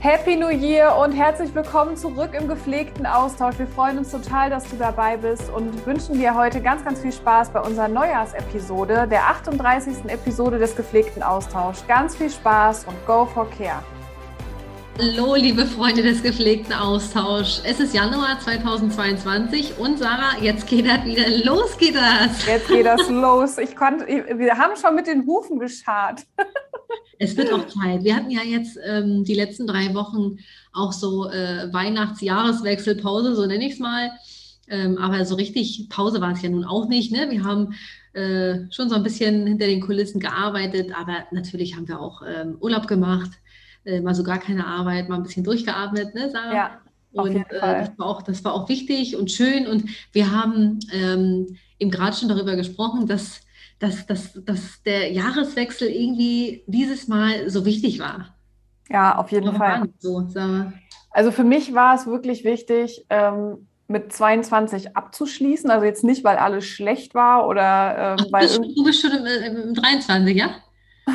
Happy New Year und herzlich willkommen zurück im gepflegten Austausch. Wir freuen uns total, dass du dabei bist und wünschen dir heute ganz, ganz viel Spaß bei unserer Neujahrsepisode, der 38. Episode des gepflegten Austauschs. Ganz viel Spaß und go for care. Hallo, liebe Freunde des gepflegten Austauschs. Es ist Januar 2022 und Sarah, jetzt geht das wieder. Los geht das. Jetzt geht das los. Ich konnte, wir haben schon mit den Hufen geschart. Es wird auch Zeit. Wir hatten ja jetzt ähm, die letzten drei Wochen auch so äh, Weihnachts-Jahreswechselpause, so nenne ich es mal. Ähm, aber so richtig Pause war es ja nun auch nicht. Ne? Wir haben äh, schon so ein bisschen hinter den Kulissen gearbeitet, aber natürlich haben wir auch ähm, Urlaub gemacht, äh, mal so gar keine Arbeit, mal ein bisschen durchgearbeitet, ne, Sarah? Ja. Und äh, das, war auch, das war auch wichtig und schön. Und wir haben ähm, eben gerade schon darüber gesprochen, dass dass, dass, dass der Jahreswechsel irgendwie dieses Mal so wichtig war. Ja, auf jeden Fall. So, also für mich war es wirklich wichtig, ähm, mit 22 abzuschließen. Also jetzt nicht, weil alles schlecht war oder ähm, weil. Du bist, du bist schon im, im, im 23, ja?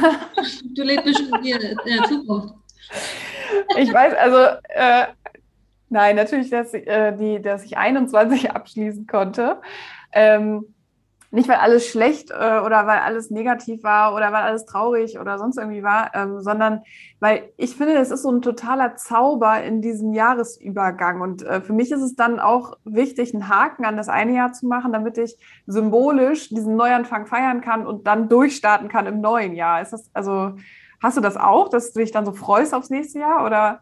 du lebst bestimmt in der Zukunft. Ich weiß, also äh, nein, natürlich, dass, äh, die, dass ich 21 abschließen konnte. Ähm, nicht weil alles schlecht äh, oder weil alles negativ war oder weil alles traurig oder sonst irgendwie war, ähm, sondern weil ich finde, es ist so ein totaler Zauber in diesem Jahresübergang. Und äh, für mich ist es dann auch wichtig, einen Haken an das eine Jahr zu machen, damit ich symbolisch diesen Neuanfang feiern kann und dann durchstarten kann im neuen Jahr. Ist das, also, hast du das auch, dass du dich dann so freust aufs nächste Jahr oder?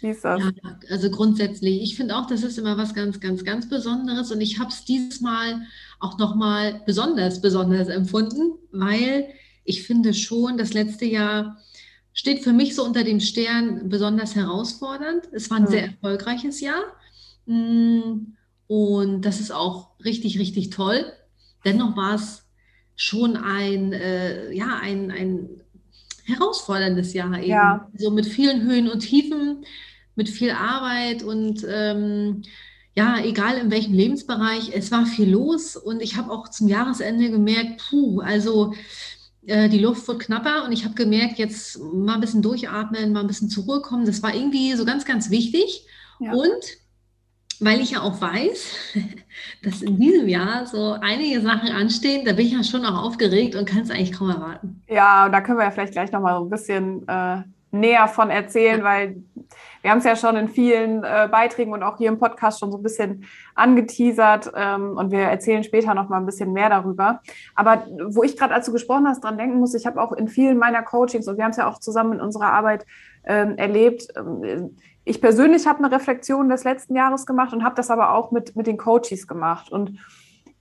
Wie ist das? Ja, also grundsätzlich, ich finde auch, das ist immer was ganz, ganz, ganz Besonderes und ich habe es dieses Mal auch nochmal besonders, besonders empfunden, weil ich finde schon, das letzte Jahr steht für mich so unter dem Stern besonders herausfordernd. Es war ein sehr erfolgreiches Jahr mm, und das ist auch richtig, richtig toll. Dennoch war es schon ein, äh, ja, ein, ein herausforderndes Jahr eben. Ja. So mit vielen Höhen und Tiefen, mit viel Arbeit und ähm, ja, egal in welchem Lebensbereich, es war viel los und ich habe auch zum Jahresende gemerkt, puh, also äh, die Luft wird knapper und ich habe gemerkt, jetzt mal ein bisschen durchatmen, mal ein bisschen zur Ruhe kommen. Das war irgendwie so ganz, ganz wichtig. Ja. Und weil ich ja auch weiß, dass in diesem Jahr so einige Sachen anstehen, da bin ich ja schon auch aufgeregt und kann es eigentlich kaum erwarten. Ja, da können wir ja vielleicht gleich nochmal so ein bisschen äh, näher von erzählen, ja. weil wir haben es ja schon in vielen äh, Beiträgen und auch hier im Podcast schon so ein bisschen angeteasert ähm, und wir erzählen später noch mal ein bisschen mehr darüber. Aber wo ich gerade, als du gesprochen hast, dran denken muss, ich habe auch in vielen meiner Coachings und wir haben es ja auch zusammen in unserer Arbeit ähm, erlebt. Ähm, ich persönlich habe eine Reflexion des letzten Jahres gemacht und habe das aber auch mit, mit den Coaches gemacht und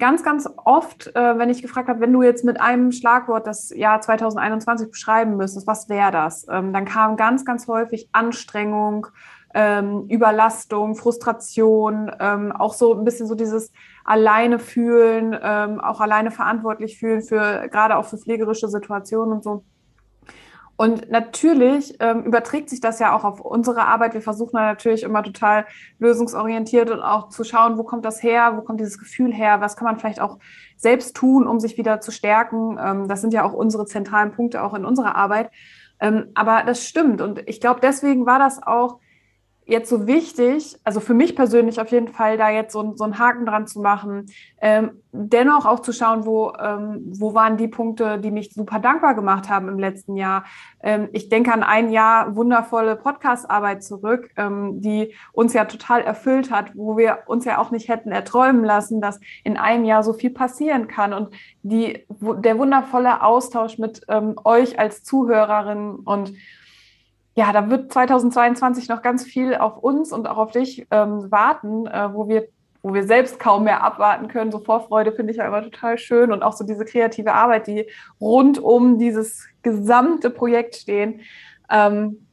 ganz, ganz oft, äh, wenn ich gefragt habe, wenn du jetzt mit einem Schlagwort das Jahr 2021 beschreiben müsstest, was wäre das? Ähm, dann kam ganz, ganz häufig Anstrengung, ähm, Überlastung, Frustration, ähm, auch so ein bisschen so dieses alleine fühlen, ähm, auch alleine verantwortlich fühlen für gerade auch für pflegerische Situationen und so. Und natürlich ähm, überträgt sich das ja auch auf unsere Arbeit. Wir versuchen da natürlich immer total lösungsorientiert und auch zu schauen, wo kommt das her, wo kommt dieses Gefühl her, was kann man vielleicht auch selbst tun, um sich wieder zu stärken. Ähm, das sind ja auch unsere zentralen Punkte auch in unserer Arbeit. Ähm, aber das stimmt. Und ich glaube, deswegen war das auch jetzt so wichtig, also für mich persönlich auf jeden Fall, da jetzt so, so einen Haken dran zu machen, ähm, dennoch auch zu schauen, wo, ähm, wo waren die Punkte, die mich super dankbar gemacht haben im letzten Jahr. Ähm, ich denke an ein Jahr wundervolle Podcast-Arbeit zurück, ähm, die uns ja total erfüllt hat, wo wir uns ja auch nicht hätten erträumen lassen, dass in einem Jahr so viel passieren kann und die, der wundervolle Austausch mit ähm, euch als Zuhörerinnen und ja, da wird 2022 noch ganz viel auf uns und auch auf dich ähm, warten, äh, wo wir wo wir selbst kaum mehr abwarten können. So Vorfreude finde ich ja immer total schön und auch so diese kreative Arbeit, die rund um dieses gesamte Projekt stehen. Ähm,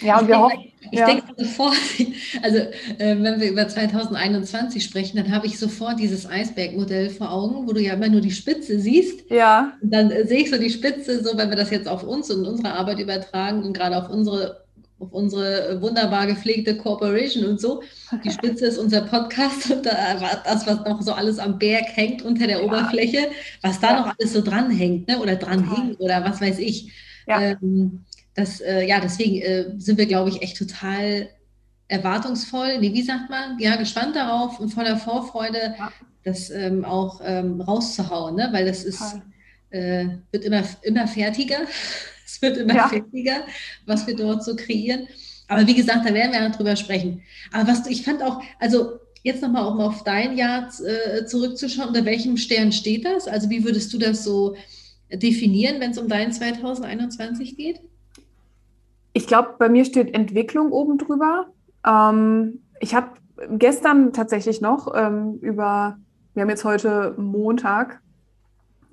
ja, und wir hoffen. Ich ja. denke sofort, also äh, wenn wir über 2021 sprechen, dann habe ich sofort dieses Eisbergmodell vor Augen, wo du ja immer nur die Spitze siehst. Ja. Und dann äh, sehe ich so die Spitze, so wenn wir das jetzt auf uns und unsere Arbeit übertragen und gerade auf unsere auf unsere wunderbar gepflegte Corporation und so. Die Spitze ist unser Podcast und da war das, was noch so alles am Berg hängt unter der ja. Oberfläche, was da ja. noch alles so dranhängt, ne? oder dran hing oder was weiß ich. Ja. Ähm, das, äh, ja, deswegen äh, sind wir, glaube ich, echt total erwartungsvoll, nee, wie sagt man, ja, gespannt darauf und voller Vorfreude, ja. das ähm, auch ähm, rauszuhauen, ne? weil das ist, äh, wird immer, immer fertiger, es wird immer ja. fertiger, was wir dort so kreieren. Aber wie gesagt, da werden wir ja drüber sprechen. Aber was ich fand auch, also jetzt nochmal um auf dein Jahr äh, zurückzuschauen, unter welchem Stern steht das? Also wie würdest du das so definieren, wenn es um dein 2021 geht? Ich glaube, bei mir steht Entwicklung oben drüber. Ähm, ich habe gestern tatsächlich noch ähm, über, wir haben jetzt heute Montag,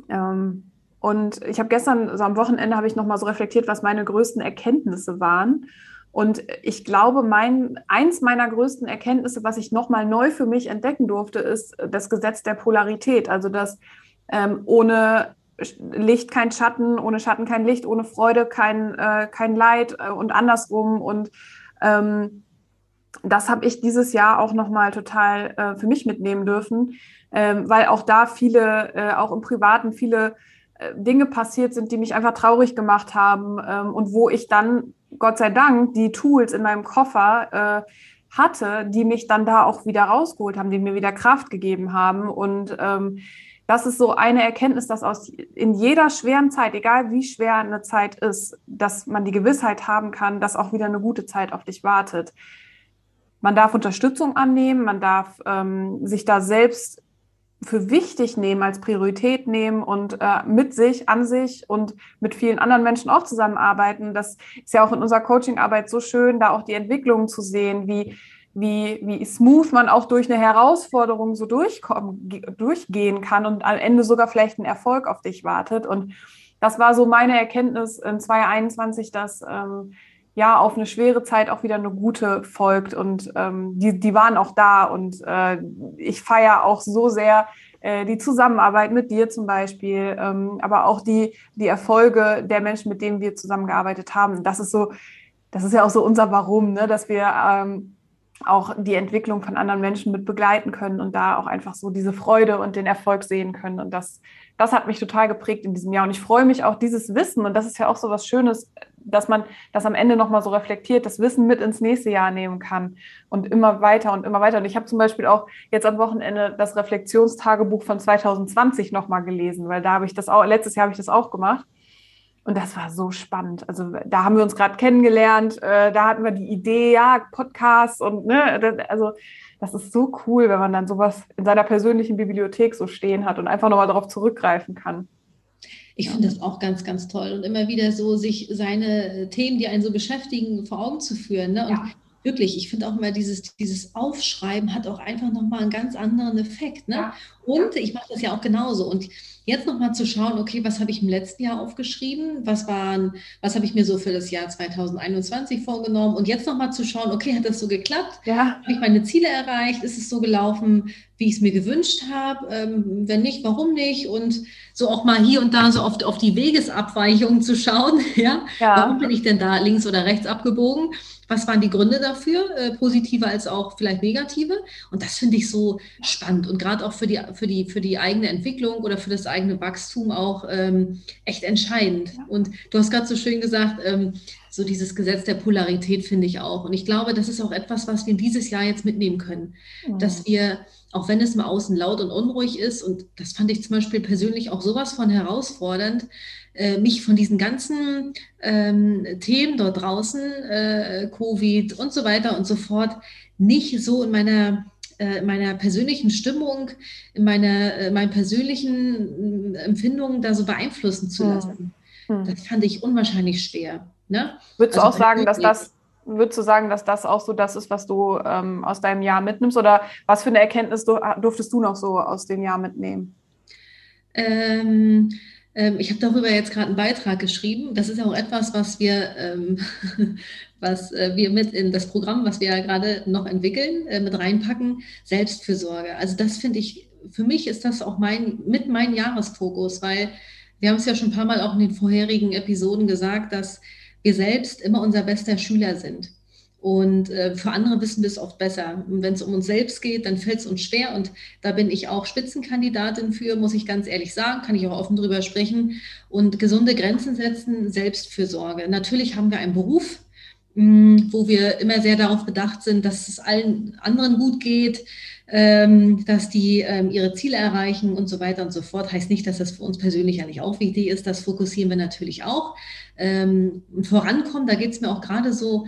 ähm, und ich habe gestern, also am Wochenende, habe ich noch mal so reflektiert, was meine größten Erkenntnisse waren. Und ich glaube, mein, eins meiner größten Erkenntnisse, was ich noch mal neu für mich entdecken durfte, ist das Gesetz der Polarität. Also, dass ähm, ohne Licht kein Schatten, ohne Schatten kein Licht, ohne Freude kein, äh, kein Leid äh, und andersrum. Und ähm, das habe ich dieses Jahr auch nochmal total äh, für mich mitnehmen dürfen, ähm, weil auch da viele, äh, auch im Privaten, viele äh, Dinge passiert sind, die mich einfach traurig gemacht haben ähm, und wo ich dann, Gott sei Dank, die Tools in meinem Koffer äh, hatte, die mich dann da auch wieder rausgeholt haben, die mir wieder Kraft gegeben haben. Und ähm, das ist so eine Erkenntnis, dass aus in jeder schweren Zeit, egal wie schwer eine Zeit ist, dass man die Gewissheit haben kann, dass auch wieder eine gute Zeit auf dich wartet. Man darf Unterstützung annehmen, man darf ähm, sich da selbst für wichtig nehmen, als Priorität nehmen und äh, mit sich, an sich und mit vielen anderen Menschen auch zusammenarbeiten. Das ist ja auch in unserer Coachingarbeit so schön, da auch die Entwicklungen zu sehen, wie, wie, wie smooth man auch durch eine Herausforderung so durchkommen, durchgehen kann und am Ende sogar vielleicht ein Erfolg auf dich wartet. Und das war so meine Erkenntnis in 2021, dass ähm, ja auf eine schwere Zeit auch wieder eine gute folgt und ähm, die, die waren auch da und äh, ich feiere auch so sehr äh, die Zusammenarbeit mit dir zum Beispiel, ähm, aber auch die, die Erfolge der Menschen, mit denen wir zusammengearbeitet haben. Das ist so, das ist ja auch so unser Warum, ne? dass wir ähm, auch die Entwicklung von anderen Menschen mit begleiten können und da auch einfach so diese Freude und den Erfolg sehen können. Und das, das hat mich total geprägt in diesem Jahr. Und ich freue mich auch, dieses Wissen, und das ist ja auch so was Schönes, dass man das am Ende nochmal so reflektiert, das Wissen mit ins nächste Jahr nehmen kann und immer weiter und immer weiter. Und ich habe zum Beispiel auch jetzt am Wochenende das Reflexionstagebuch von 2020 nochmal gelesen, weil da habe ich das auch, letztes Jahr habe ich das auch gemacht. Und das war so spannend. Also da haben wir uns gerade kennengelernt, äh, da hatten wir die Idee, ja, Podcasts und ne, also das ist so cool, wenn man dann sowas in seiner persönlichen Bibliothek so stehen hat und einfach nochmal darauf zurückgreifen kann. Ich finde das auch ganz, ganz toll. Und immer wieder so, sich seine Themen, die einen so beschäftigen, vor Augen zu führen. Ne? Und ja. wirklich, ich finde auch immer, dieses, dieses Aufschreiben hat auch einfach nochmal einen ganz anderen Effekt. Ne? Ja. Und ich mache das ja auch genauso. Und Jetzt nochmal zu schauen, okay, was habe ich im letzten Jahr aufgeschrieben? Was waren, was habe ich mir so für das Jahr 2021 vorgenommen? Und jetzt nochmal zu schauen, okay, hat das so geklappt? Ja. Habe ich meine Ziele erreicht? Ist es so gelaufen, wie ich es mir gewünscht habe? Ähm, wenn nicht, warum nicht? Und so auch mal hier und da so oft auf die Wegesabweichungen zu schauen. Ja? ja? Warum bin ich denn da links oder rechts abgebogen? Was waren die Gründe dafür, äh, positive als auch vielleicht negative? Und das finde ich so spannend und gerade auch für die, für, die, für die eigene Entwicklung oder für das eigene Wachstum auch ähm, echt entscheidend. Ja. Und du hast gerade so schön gesagt, ähm, so dieses Gesetz der Polarität finde ich auch. Und ich glaube, das ist auch etwas, was wir dieses Jahr jetzt mitnehmen können, mhm. dass wir auch wenn es mal außen laut und unruhig ist, und das fand ich zum Beispiel persönlich auch sowas von herausfordernd, äh, mich von diesen ganzen ähm, Themen dort draußen, äh, Covid und so weiter und so fort, nicht so in meiner äh, meiner persönlichen Stimmung, in meiner, äh, meinen persönlichen äh, Empfindungen da so beeinflussen zu hm. lassen. Hm. Das fand ich unwahrscheinlich schwer. Ne? Würdest also du auch sagen, dass das Würdest du sagen, dass das auch so das ist, was du ähm, aus deinem Jahr mitnimmst? Oder was für eine Erkenntnis durftest du noch so aus dem Jahr mitnehmen? Ähm, ähm, ich habe darüber jetzt gerade einen Beitrag geschrieben. Das ist auch etwas, was wir, ähm, was äh, wir mit in das Programm, was wir ja gerade noch entwickeln, äh, mit reinpacken, Selbstfürsorge. Also das finde ich, für mich ist das auch mein, mit mein Jahresfokus, weil wir haben es ja schon ein paar Mal auch in den vorherigen Episoden gesagt, dass wir selbst immer unser bester Schüler sind. Und äh, für andere wissen wir es oft besser. Und wenn es um uns selbst geht, dann fällt es uns schwer. Und da bin ich auch Spitzenkandidatin für, muss ich ganz ehrlich sagen, kann ich auch offen drüber sprechen. Und gesunde Grenzen setzen, Selbstfürsorge. Natürlich haben wir einen Beruf, wo wir immer sehr darauf bedacht sind, dass es allen anderen gut geht, ähm, dass die ähm, ihre Ziele erreichen und so weiter und so fort. Heißt nicht, dass das für uns persönlich ja nicht auch wichtig ist. Das fokussieren wir natürlich auch. Ähm, vorankommen, da geht es mir auch gerade so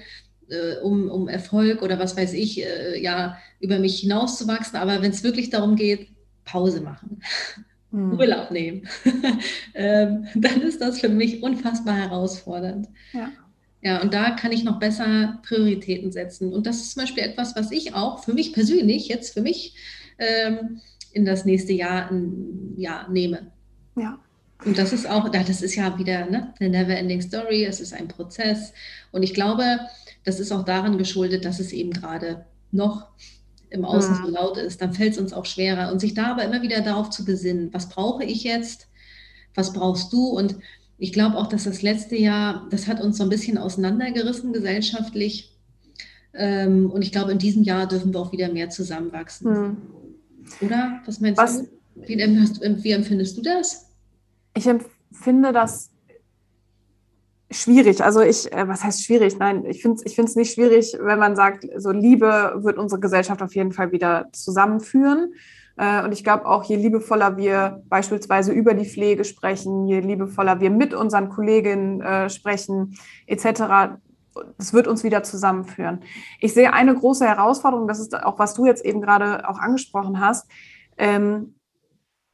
äh, um, um Erfolg oder was weiß ich, äh, ja, über mich hinauszuwachsen. Aber wenn es wirklich darum geht, Pause machen, hm. Urlaub nehmen, dann ist das für mich unfassbar herausfordernd. Ja. Ja, und da kann ich noch besser Prioritäten setzen. Und das ist zum Beispiel etwas, was ich auch für mich persönlich, jetzt für mich, ähm, in das nächste Jahr, ja, nehme. Ja. Und das ist auch, das ist ja wieder ne, eine never-ending Story, es ist ein Prozess. Und ich glaube, das ist auch daran geschuldet, dass es eben gerade noch im Außen ja. so laut ist. Dann fällt es uns auch schwerer. Und sich da aber immer wieder darauf zu besinnen, was brauche ich jetzt, was brauchst du? Und ich glaube auch, dass das letzte Jahr, das hat uns so ein bisschen auseinandergerissen gesellschaftlich. Ähm, und ich glaube, in diesem Jahr dürfen wir auch wieder mehr zusammenwachsen. Hm. Oder? Was meinst was, du? Wie, wie empfindest du das? Ich empfinde das schwierig. Also ich, äh, was heißt schwierig? Nein, ich finde es ich nicht schwierig, wenn man sagt, so Liebe wird unsere Gesellschaft auf jeden Fall wieder zusammenführen. Äh, und ich glaube auch, je liebevoller wir beispielsweise über die Pflege sprechen, je liebevoller wir mit unseren Kolleginnen äh, sprechen, etc., das wird uns wieder zusammenführen. Ich sehe eine große Herausforderung, das ist auch, was du jetzt eben gerade auch angesprochen hast. Ähm,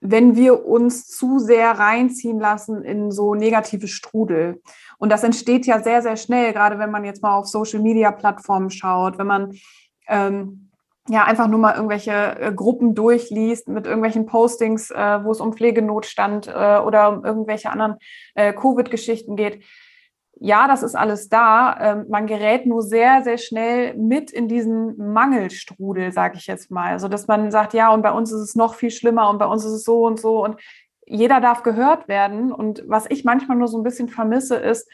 wenn wir uns zu sehr reinziehen lassen in so negative Strudel. Und das entsteht ja sehr, sehr schnell, gerade wenn man jetzt mal auf Social-Media-Plattformen schaut, wenn man ähm, ja einfach nur mal irgendwelche äh, Gruppen durchliest mit irgendwelchen Postings, äh, wo es um Pflegenotstand äh, oder um irgendwelche anderen äh, Covid-Geschichten geht ja, das ist alles da. Ähm, man gerät nur sehr, sehr schnell mit in diesen Mangelstrudel, sage ich jetzt mal. Also, dass man sagt, ja, und bei uns ist es noch viel schlimmer und bei uns ist es so und so und jeder darf gehört werden. Und was ich manchmal nur so ein bisschen vermisse, ist,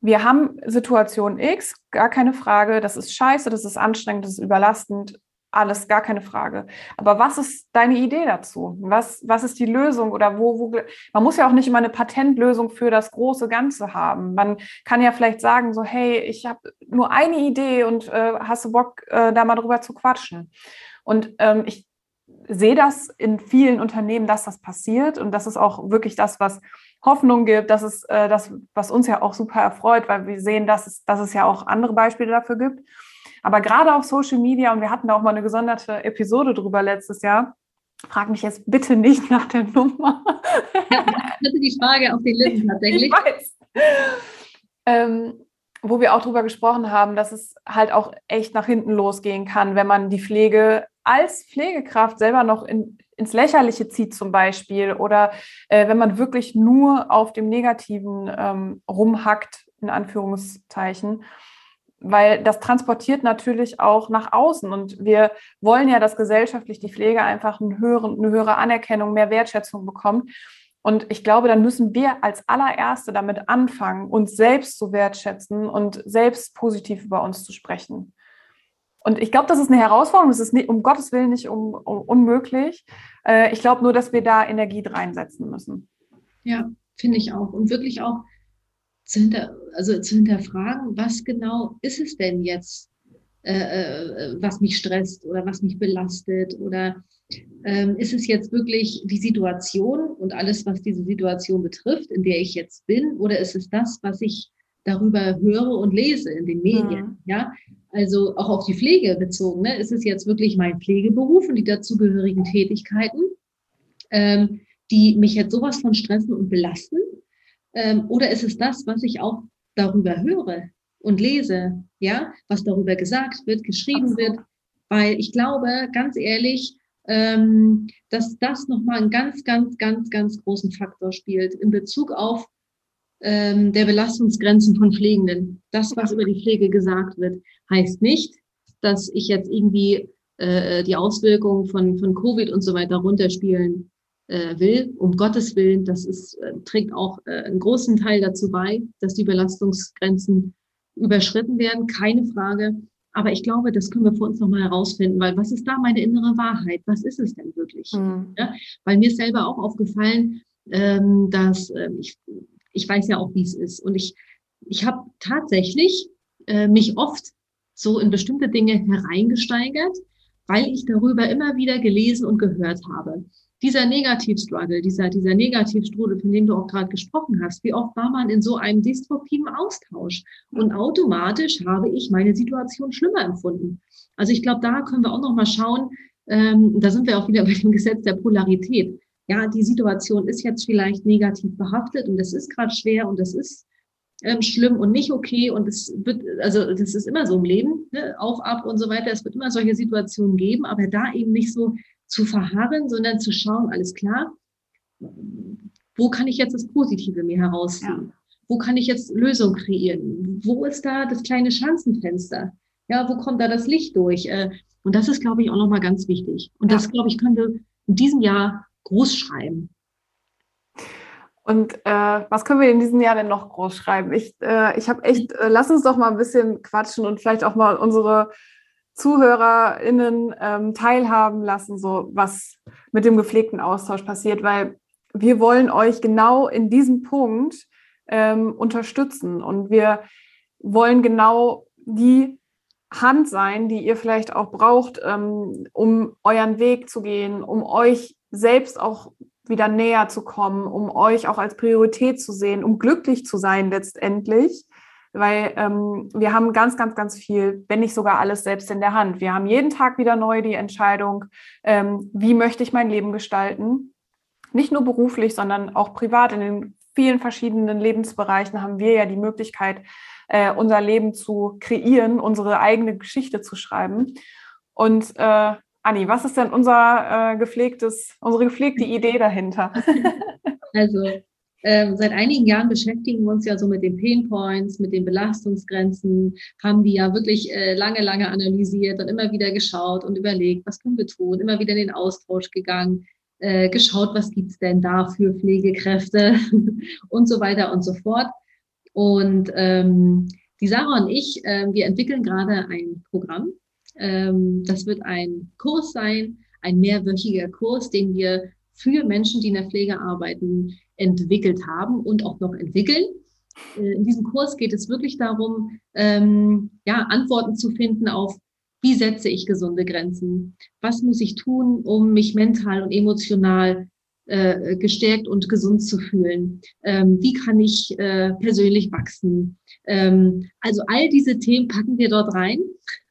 wir haben Situation X, gar keine Frage, das ist scheiße, das ist anstrengend, das ist überlastend, alles, gar keine Frage. Aber was ist deine Idee dazu? Was, was ist die Lösung? Oder wo, wo, man muss ja auch nicht immer eine Patentlösung für das große Ganze haben. Man kann ja vielleicht sagen, so, hey, ich habe nur eine Idee und äh, hast du Bock, äh, da mal drüber zu quatschen? Und ähm, ich sehe das in vielen Unternehmen, dass das passiert. Und das ist auch wirklich das, was Hoffnung gibt. Das ist äh, das, was uns ja auch super erfreut, weil wir sehen, dass es, dass es ja auch andere Beispiele dafür gibt. Aber gerade auf Social Media, und wir hatten da auch mal eine gesonderte Episode drüber letztes Jahr, frag mich jetzt bitte nicht nach der Nummer. Ja, ich hatte die Frage auf den Lippen tatsächlich. Ich weiß. Ähm, wo wir auch drüber gesprochen haben, dass es halt auch echt nach hinten losgehen kann, wenn man die Pflege als Pflegekraft selber noch in, ins Lächerliche zieht zum Beispiel oder äh, wenn man wirklich nur auf dem Negativen ähm, rumhackt, in Anführungszeichen weil das transportiert natürlich auch nach außen. Und wir wollen ja, dass gesellschaftlich die Pflege einfach eine höhere, eine höhere Anerkennung, mehr Wertschätzung bekommt. Und ich glaube, dann müssen wir als allererste damit anfangen, uns selbst zu wertschätzen und selbst positiv über uns zu sprechen. Und ich glaube, das ist eine Herausforderung. Es ist nicht, um Gottes Willen nicht um, um unmöglich. Äh, ich glaube nur, dass wir da Energie reinsetzen müssen. Ja, finde ich auch. Und wirklich auch zu, hinter, also zu hinterfragen, was genau ist es denn jetzt, äh, äh, was mich stresst oder was mich belastet oder ähm, ist es jetzt wirklich die Situation und alles, was diese Situation betrifft, in der ich jetzt bin, oder ist es das, was ich darüber höre und lese in den Medien? Ja, ja? also auch auf die Pflege bezogen. Ne? Ist es jetzt wirklich mein Pflegeberuf und die dazugehörigen Tätigkeiten, ähm, die mich jetzt sowas von stressen und belasten? Ähm, oder ist es das, was ich auch darüber höre und lese, ja, was darüber gesagt wird, geschrieben wird? Weil ich glaube, ganz ehrlich, ähm, dass das nochmal einen ganz, ganz, ganz, ganz großen Faktor spielt in Bezug auf ähm, der Belastungsgrenzen von Pflegenden. Das, was über die Pflege gesagt wird, heißt nicht, dass ich jetzt irgendwie äh, die Auswirkungen von, von Covid und so weiter runterspielen äh, will, um Gottes Willen, das ist, äh, trägt auch äh, einen großen Teil dazu bei, dass die Belastungsgrenzen überschritten werden, keine Frage. Aber ich glaube, das können wir für uns nochmal herausfinden, weil was ist da meine innere Wahrheit? Was ist es denn wirklich? Mhm. Ja, weil mir ist selber auch aufgefallen, ähm, dass äh, ich, ich weiß ja auch, wie es ist. Und ich, ich habe tatsächlich äh, mich oft so in bestimmte Dinge hereingesteigert, weil ich darüber immer wieder gelesen und gehört habe. Dieser Negativstruggle, dieser, dieser Negativstrudel, von dem du auch gerade gesprochen hast, wie oft war man in so einem destruktiven Austausch? Und automatisch habe ich meine Situation schlimmer empfunden. Also ich glaube, da können wir auch noch mal schauen, ähm, da sind wir auch wieder bei dem Gesetz der Polarität. Ja, die Situation ist jetzt vielleicht negativ behaftet und es ist gerade schwer und es ist ähm, schlimm und nicht okay und es wird, also das ist immer so im Leben, ne? auf, ab und so weiter. Es wird immer solche Situationen geben, aber da eben nicht so zu verharren, sondern zu schauen, alles klar, wo kann ich jetzt das Positive mir herausziehen? Ja. Wo kann ich jetzt Lösung kreieren? Wo ist da das kleine Schanzenfenster? Ja, wo kommt da das Licht durch? Äh, und das ist, glaube ich, auch nochmal ganz wichtig. Und ja. das, glaube ich, können wir in diesem Jahr groß schreiben. Und äh, was können wir in diesem Jahr denn noch groß schreiben? Ich, äh, ich habe echt, äh, lass uns doch mal ein bisschen quatschen und vielleicht auch mal unsere ZuhörerInnen ähm, teilhaben lassen, so was mit dem gepflegten Austausch passiert, weil wir wollen euch genau in diesem Punkt ähm, unterstützen und wir wollen genau die Hand sein, die ihr vielleicht auch braucht, ähm, um euren Weg zu gehen, um euch selbst auch wieder näher zu kommen, um euch auch als Priorität zu sehen, um glücklich zu sein letztendlich. Weil ähm, wir haben ganz, ganz, ganz viel, wenn nicht sogar alles selbst in der Hand. Wir haben jeden Tag wieder neu die Entscheidung, ähm, wie möchte ich mein Leben gestalten. Nicht nur beruflich, sondern auch privat. In den vielen verschiedenen Lebensbereichen haben wir ja die Möglichkeit, äh, unser Leben zu kreieren, unsere eigene Geschichte zu schreiben. Und äh, Anni, was ist denn unser äh, gepflegtes, unsere gepflegte Idee dahinter? Also ähm, seit einigen Jahren beschäftigen wir uns ja so mit den Pain Points, mit den Belastungsgrenzen, haben die ja wirklich äh, lange, lange analysiert und immer wieder geschaut und überlegt, was können wir tun, immer wieder in den Austausch gegangen, äh, geschaut, was gibt's denn da für Pflegekräfte und so weiter und so fort. Und ähm, die Sarah und ich, äh, wir entwickeln gerade ein Programm, ähm, das wird ein Kurs sein, ein mehrwöchiger Kurs, den wir für Menschen, die in der Pflege arbeiten, entwickelt haben und auch noch entwickeln. Äh, in diesem Kurs geht es wirklich darum, ähm, ja, Antworten zu finden auf, wie setze ich gesunde Grenzen? Was muss ich tun, um mich mental und emotional äh, gestärkt und gesund zu fühlen? Ähm, wie kann ich äh, persönlich wachsen? Ähm, also all diese Themen packen wir dort rein.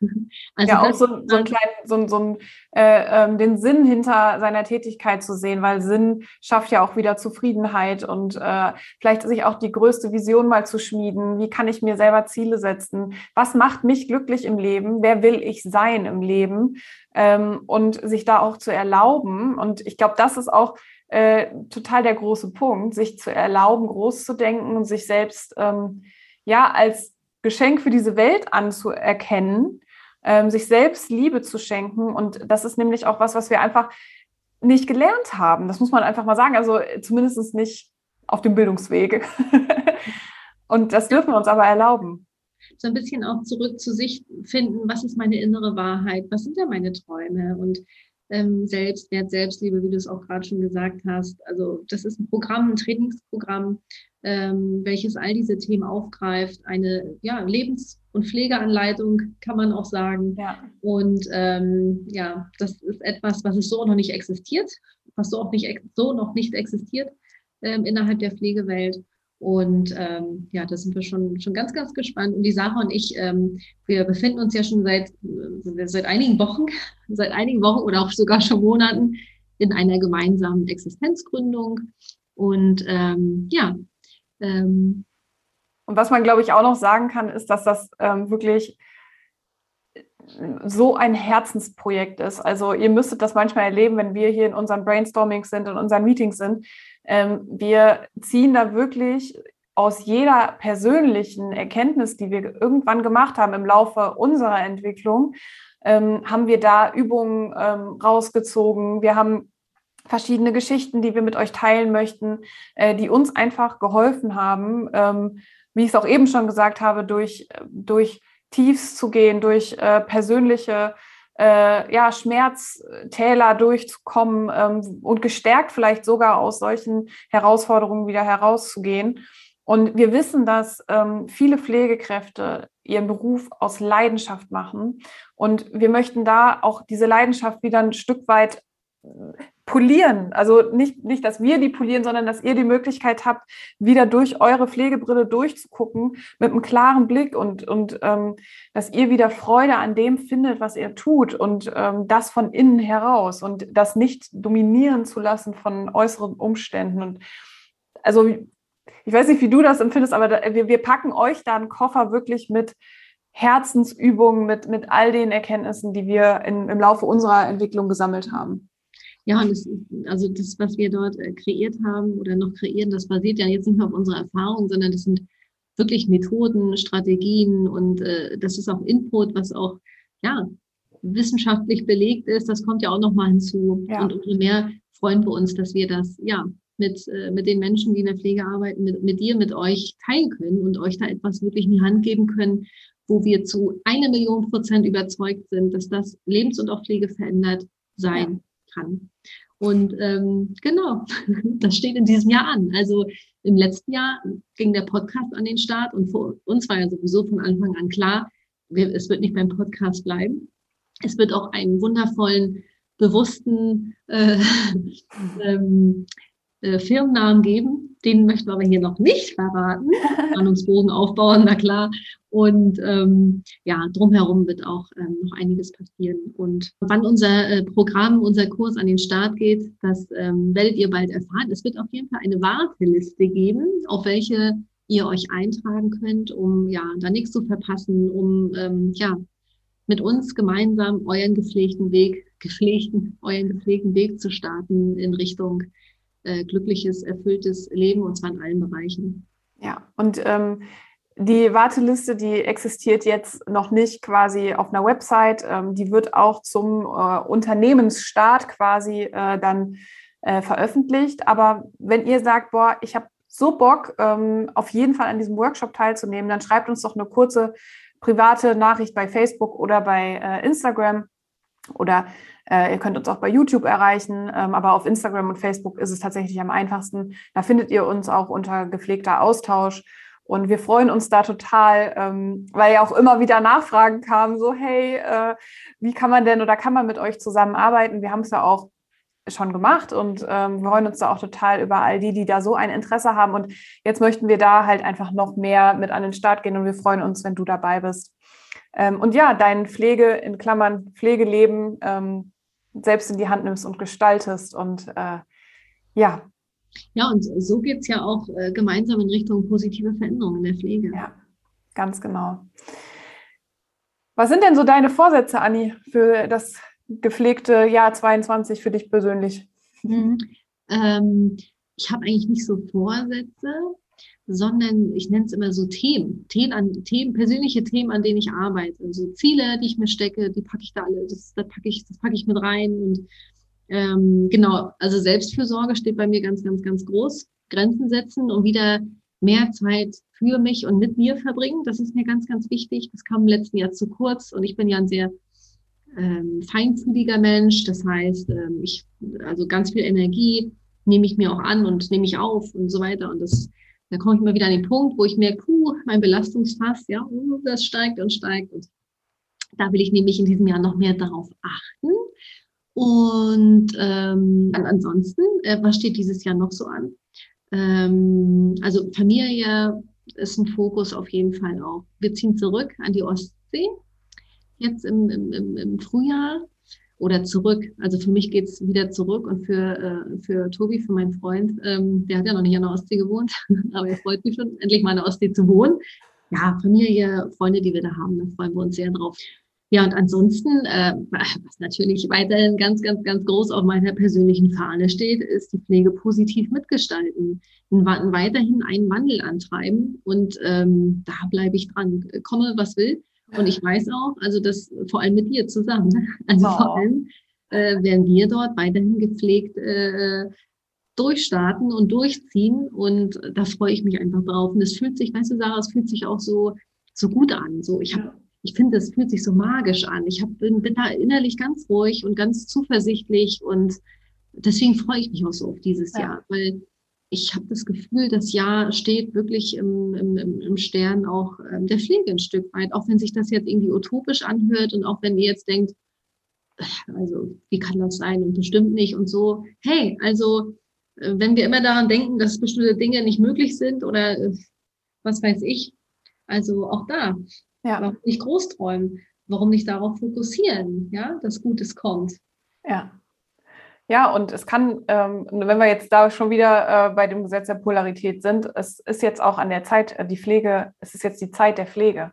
Also ja, auch so, so ein kleinen, so, so ein, äh, ähm, den Sinn hinter seiner Tätigkeit zu sehen, weil Sinn schafft ja auch wieder Zufriedenheit und äh, vielleicht sich auch die größte Vision mal zu schmieden. Wie kann ich mir selber Ziele setzen? Was macht mich glücklich im Leben? Wer will ich sein im Leben? Ähm, und sich da auch zu erlauben. Und ich glaube, das ist auch äh, total der große Punkt, sich zu erlauben, groß zu denken und sich selbst ähm, ja als Geschenk für diese Welt anzuerkennen, ähm, sich selbst Liebe zu schenken. Und das ist nämlich auch was, was wir einfach nicht gelernt haben. Das muss man einfach mal sagen. Also zumindest nicht auf dem Bildungsweg. und das dürfen wir uns aber erlauben. So ein bisschen auch zurück zu sich finden, was ist meine innere Wahrheit, was sind da meine Träume und ähm, Selbstwert, Selbstliebe, wie du es auch gerade schon gesagt hast. Also das ist ein Programm, ein Trainingsprogramm, ähm, welches all diese Themen aufgreift. Eine ja, Lebens- und Pflegeanleitung kann man auch sagen. Ja. Und ähm, ja, das ist etwas, was es so noch nicht existiert, was so auch nicht so noch nicht existiert ähm, innerhalb der Pflegewelt. Und ähm, ja, da sind wir schon, schon ganz, ganz gespannt. Und die Sarah und ich, ähm, wir befinden uns ja schon seit, äh, seit einigen Wochen, seit einigen Wochen oder auch sogar schon Monaten in einer gemeinsamen Existenzgründung. Und ähm, ja. Ähm, und was man, glaube ich, auch noch sagen kann, ist, dass das ähm, wirklich so ein Herzensprojekt ist. Also ihr müsstet das manchmal erleben, wenn wir hier in unseren Brainstormings sind, in unseren Meetings sind. Ähm, wir ziehen da wirklich aus jeder persönlichen Erkenntnis, die wir irgendwann gemacht haben im Laufe unserer Entwicklung, ähm, haben wir da Übungen ähm, rausgezogen. Wir haben verschiedene Geschichten, die wir mit euch teilen möchten, äh, die uns einfach geholfen haben, ähm, wie ich es auch eben schon gesagt habe, durch, durch Tiefs zu gehen, durch äh, persönliche äh, ja, Schmerztäler durchzukommen ähm, und gestärkt vielleicht sogar aus solchen Herausforderungen wieder herauszugehen. Und wir wissen, dass ähm, viele Pflegekräfte ihren Beruf aus Leidenschaft machen. Und wir möchten da auch diese Leidenschaft wieder ein Stück weit polieren. Also nicht, nicht, dass wir die polieren, sondern dass ihr die Möglichkeit habt, wieder durch eure Pflegebrille durchzugucken mit einem klaren Blick und, und ähm, dass ihr wieder Freude an dem findet, was ihr tut und ähm, das von innen heraus und das nicht dominieren zu lassen von äußeren Umständen. Und also ich weiß nicht, wie du das empfindest, aber da, wir, wir packen euch da einen Koffer wirklich mit Herzensübungen, mit, mit all den Erkenntnissen, die wir in, im Laufe unserer Entwicklung gesammelt haben. Ja, und das, also das, was wir dort äh, kreiert haben oder noch kreieren, das basiert ja jetzt nicht nur auf unserer Erfahrung, sondern das sind wirklich Methoden, Strategien und äh, das ist auch Input, was auch ja wissenschaftlich belegt ist. Das kommt ja auch nochmal hinzu. Ja. Und umso mehr freuen wir uns, dass wir das ja mit, äh, mit den Menschen, die in der Pflege arbeiten, mit, mit dir, mit euch teilen können und euch da etwas wirklich in die Hand geben können, wo wir zu einer Million Prozent überzeugt sind, dass das lebens- und auch Pflege verändert sein kann. Und ähm, genau, das steht in diesem Jahr an. Also im letzten Jahr ging der Podcast an den Start und für uns war ja sowieso von Anfang an klar, wir, es wird nicht beim Podcast bleiben. Es wird auch einen wundervollen, bewussten äh, ähm, äh, Firmennamen geben. Den möchten wir aber hier noch nicht verraten. Planungsbogen aufbauen, na klar. Und ähm, ja, drumherum wird auch ähm, noch einiges passieren. Und wann unser äh, Programm, unser Kurs an den Start geht, das ähm, werdet ihr bald erfahren. Es wird auf jeden Fall eine Warteliste geben, auf welche ihr euch eintragen könnt, um ja da nichts zu verpassen, um ähm, ja mit uns gemeinsam euren gepflegten Weg, gepflegten, euren gepflegten Weg zu starten in Richtung äh, glückliches, erfülltes Leben und zwar in allen Bereichen. Ja, und ähm, die Warteliste, die existiert jetzt noch nicht quasi auf einer Website. Ähm, die wird auch zum äh, Unternehmensstart quasi äh, dann äh, veröffentlicht. Aber wenn ihr sagt, boah, ich habe so Bock, ähm, auf jeden Fall an diesem Workshop teilzunehmen, dann schreibt uns doch eine kurze private Nachricht bei Facebook oder bei äh, Instagram oder äh, ihr könnt uns auch bei YouTube erreichen, ähm, aber auf Instagram und Facebook ist es tatsächlich am einfachsten. Da findet ihr uns auch unter gepflegter Austausch. Und wir freuen uns da total, ähm, weil ja auch immer wieder Nachfragen kamen, so hey, äh, wie kann man denn oder kann man mit euch zusammenarbeiten? Wir haben es ja auch schon gemacht und ähm, wir freuen uns da auch total über all die, die da so ein Interesse haben. Und jetzt möchten wir da halt einfach noch mehr mit an den Start gehen und wir freuen uns, wenn du dabei bist. Ähm, und ja, dein Pflege, in Klammern Pflegeleben, ähm, selbst in die Hand nimmst und gestaltest. Und äh, ja. Ja, und so geht es ja auch äh, gemeinsam in Richtung positive Veränderungen in der Pflege. Ja, ganz genau. Was sind denn so deine Vorsätze, Anni, für das gepflegte Jahr 22 für dich persönlich? Mhm. Ähm, ich habe eigentlich nicht so Vorsätze sondern ich nenne es immer so Themen, Themen, an, Themen, persönliche Themen, an denen ich arbeite. Also Ziele, die ich mir stecke, die packe ich da alle, das, das packe ich, das packe ich mit rein. Und ähm, genau, also Selbstfürsorge steht bei mir ganz, ganz, ganz groß. Grenzen setzen und wieder mehr Zeit für mich und mit mir verbringen. Das ist mir ganz, ganz wichtig. Das kam im letzten Jahr zu kurz und ich bin ja ein sehr ähm, feinfühliger Mensch. Das heißt, ähm, ich, also ganz viel Energie nehme ich mir auch an und nehme ich auf und so weiter. Und das da komme ich immer wieder an den Punkt, wo ich merke, puh, mein Belastungsfass, ja, uh, das steigt und steigt. Und da will ich nämlich in diesem Jahr noch mehr darauf achten. Und ähm, ansonsten, äh, was steht dieses Jahr noch so an? Ähm, also Familie ist ein Fokus auf jeden Fall auch. Wir ziehen zurück an die Ostsee, jetzt im, im, im Frühjahr oder zurück. Also für mich geht's wieder zurück und für, äh, für Tobi, für meinen Freund, ähm, der hat ja noch nicht an der Ostsee gewohnt, aber er freut mich schon, endlich mal an der Ostsee zu wohnen. Ja, Familie, Freunde, die wir da haben, da freuen wir uns sehr drauf. Ja, und ansonsten, äh, was natürlich weiterhin ganz, ganz, ganz groß auf meiner persönlichen Fahne steht, ist die Pflege positiv mitgestalten, weiterhin einen Wandel antreiben und ähm, da bleibe ich dran. Komme, was will. Und ich weiß auch, also das vor allem mit dir zusammen. Also wow. vor allem äh, werden wir dort weiterhin gepflegt äh, durchstarten und durchziehen. Und da freue ich mich einfach drauf. Und es fühlt sich, weißt du, Sarah, es fühlt sich auch so, so gut an. So, ich habe ich finde, es fühlt sich so magisch an. Ich hab, bin, bin da innerlich ganz ruhig und ganz zuversichtlich und deswegen freue ich mich auch so auf dieses ja. Jahr, weil ich habe das Gefühl, das Jahr steht wirklich im, im, im Stern auch ähm, der Pflege ein Stück weit, auch wenn sich das jetzt irgendwie utopisch anhört und auch wenn ihr jetzt denkt, also wie kann das sein und bestimmt nicht und so. Hey, also äh, wenn wir immer daran denken, dass bestimmte Dinge nicht möglich sind oder äh, was weiß ich, also auch da, ja. warum nicht groß träumen, warum nicht darauf fokussieren, ja, dass Gutes kommt. Ja. Ja, und es kann, ähm, wenn wir jetzt da schon wieder äh, bei dem Gesetz der Polarität sind, es ist jetzt auch an der Zeit, äh, die Pflege, es ist jetzt die Zeit der Pflege.